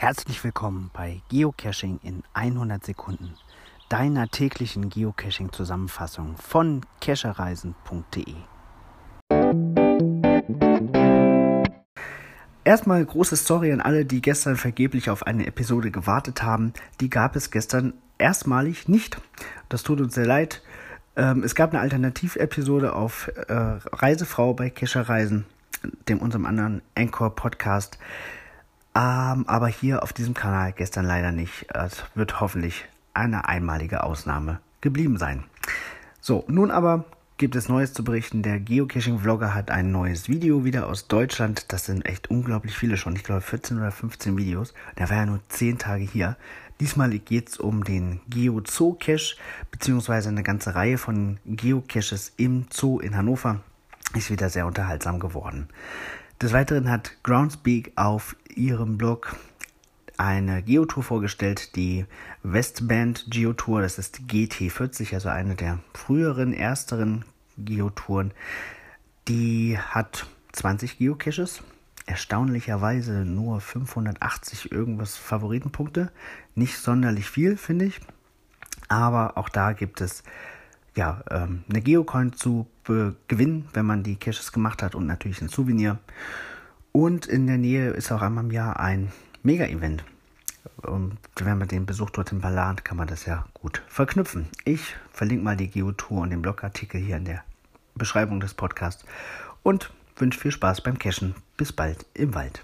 Herzlich willkommen bei Geocaching in 100 Sekunden, deiner täglichen Geocaching-Zusammenfassung von cachereisen.de. Erstmal große Story an alle, die gestern vergeblich auf eine Episode gewartet haben. Die gab es gestern erstmalig nicht. Das tut uns sehr leid. Ähm, es gab eine Alternativepisode auf äh, Reisefrau bei Kescherreisen, dem unserem anderen Anchor-Podcast. Ähm, aber hier auf diesem Kanal gestern leider nicht. Es wird hoffentlich eine einmalige Ausnahme geblieben sein. So, nun aber gibt es Neues zu berichten. Der Geocaching-Vlogger hat ein neues Video wieder aus Deutschland. Das sind echt unglaublich viele schon. Ich glaube 14 oder 15 Videos. Der war ja nur 10 Tage hier. Diesmal geht es um den Geo-Zoo-Cache, beziehungsweise eine ganze Reihe von Geocaches im Zoo in Hannover. Ist wieder sehr unterhaltsam geworden. Des Weiteren hat Groundspeak auf ihrem Blog eine Geotour vorgestellt, die Westband Geotour, das ist GT40, also eine der früheren, ersteren Geotouren. Die hat 20 Geocaches, erstaunlicherweise nur 580 irgendwas Favoritenpunkte, nicht sonderlich viel, finde ich. Aber auch da gibt es ja, ähm, eine Geocoin zu gewinnen, wenn man die Caches gemacht hat und natürlich ein Souvenir. Und in der Nähe ist auch einmal im Jahr ein Mega-Event. Und wenn man den Besuch dort im plant, kann man das ja gut verknüpfen. Ich verlinke mal die Geotour und den Blogartikel hier in der Beschreibung des Podcasts und wünsche viel Spaß beim Cashen. Bis bald im Wald.